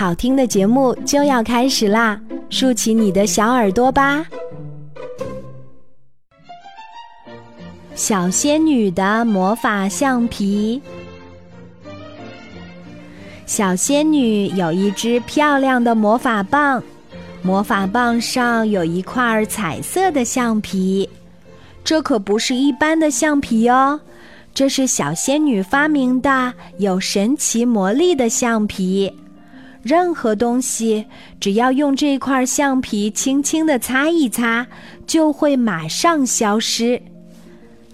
好听的节目就要开始啦，竖起你的小耳朵吧！小仙女的魔法橡皮。小仙女有一支漂亮的魔法棒，魔法棒上有一块彩色的橡皮，这可不是一般的橡皮哦。这是小仙女发明的有神奇魔力的橡皮，任何东西只要用这块橡皮轻轻地擦一擦，就会马上消失。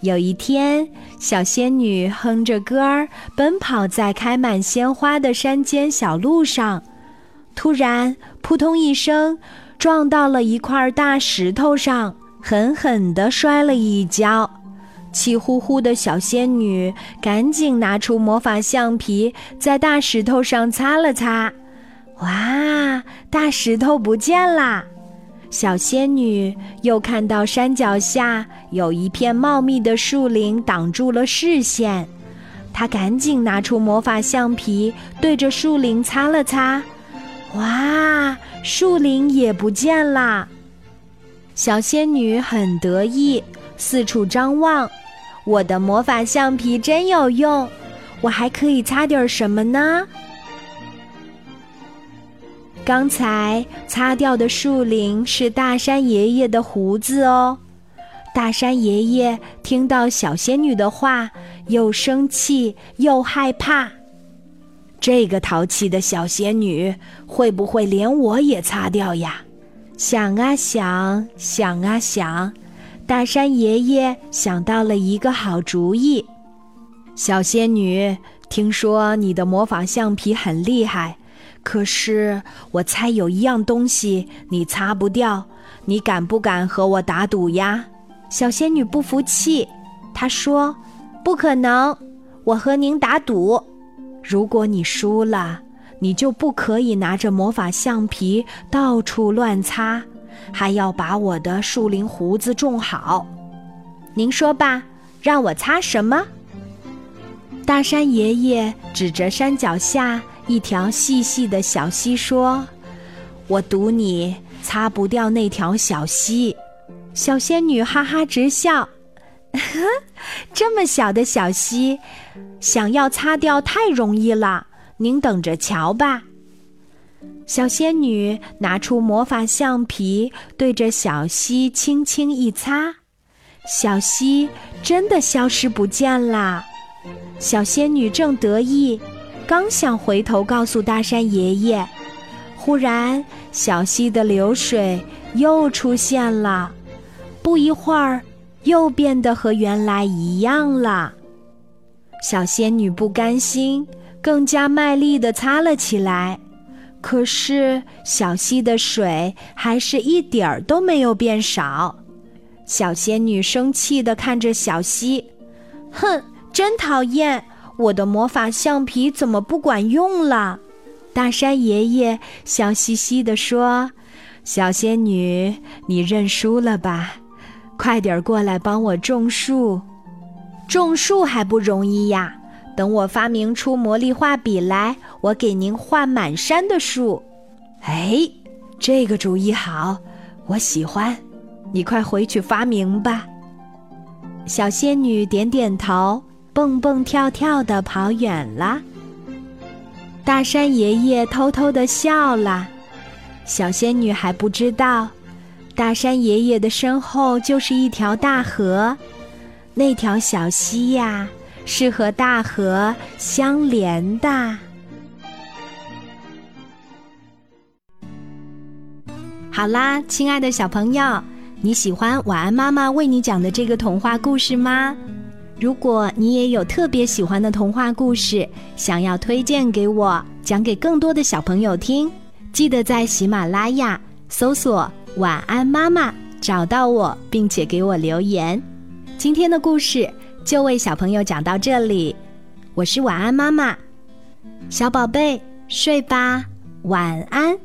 有一天，小仙女哼着歌儿奔跑在开满鲜花的山间小路上，突然扑通一声撞到了一块大石头上，狠狠地摔了一跤。气呼呼的小仙女赶紧拿出魔法橡皮，在大石头上擦了擦。哇，大石头不见啦！小仙女又看到山脚下有一片茂密的树林挡住了视线，她赶紧拿出魔法橡皮，对着树林擦了擦。哇，树林也不见啦！小仙女很得意，四处张望。我的魔法橡皮真有用，我还可以擦点什么呢？刚才擦掉的树林是大山爷爷的胡子哦。大山爷爷听到小仙女的话，又生气又害怕。这个淘气的小仙女会不会连我也擦掉呀？想啊想，想啊想。大山爷爷想到了一个好主意，小仙女，听说你的魔法橡皮很厉害，可是我猜有一样东西你擦不掉，你敢不敢和我打赌呀？小仙女不服气，她说：“不可能，我和您打赌，如果你输了，你就不可以拿着魔法橡皮到处乱擦。”还要把我的树林胡子种好，您说吧，让我擦什么？大山爷爷指着山脚下一条细细的小溪说：“我赌你擦不掉那条小溪。”小仙女哈哈直笑：“ 这么小的小溪，想要擦掉太容易了，您等着瞧吧。”小仙女拿出魔法橡皮，对着小溪轻轻一擦，小溪真的消失不见了。小仙女正得意，刚想回头告诉大山爷爷，忽然小溪的流水又出现了，不一会儿又变得和原来一样了。小仙女不甘心，更加卖力地擦了起来。可是小溪的水还是一点儿都没有变少，小仙女生气地看着小溪，哼，真讨厌！我的魔法橡皮怎么不管用了？大山爷爷笑嘻嘻地说：“小仙女，你认输了吧？快点过来帮我种树，种树还不容易呀。”等我发明出魔力画笔来，我给您画满山的树。哎，这个主意好，我喜欢。你快回去发明吧。小仙女点点头，蹦蹦跳跳的跑远了。大山爷爷偷偷的笑了。小仙女还不知道，大山爷爷的身后就是一条大河，那条小溪呀。是和大河相连的。好啦，亲爱的小朋友，你喜欢晚安妈妈为你讲的这个童话故事吗？如果你也有特别喜欢的童话故事，想要推荐给我，讲给更多的小朋友听，记得在喜马拉雅搜索“晚安妈妈”，找到我，并且给我留言。今天的故事。就为小朋友讲到这里，我是晚安妈妈，小宝贝睡吧，晚安。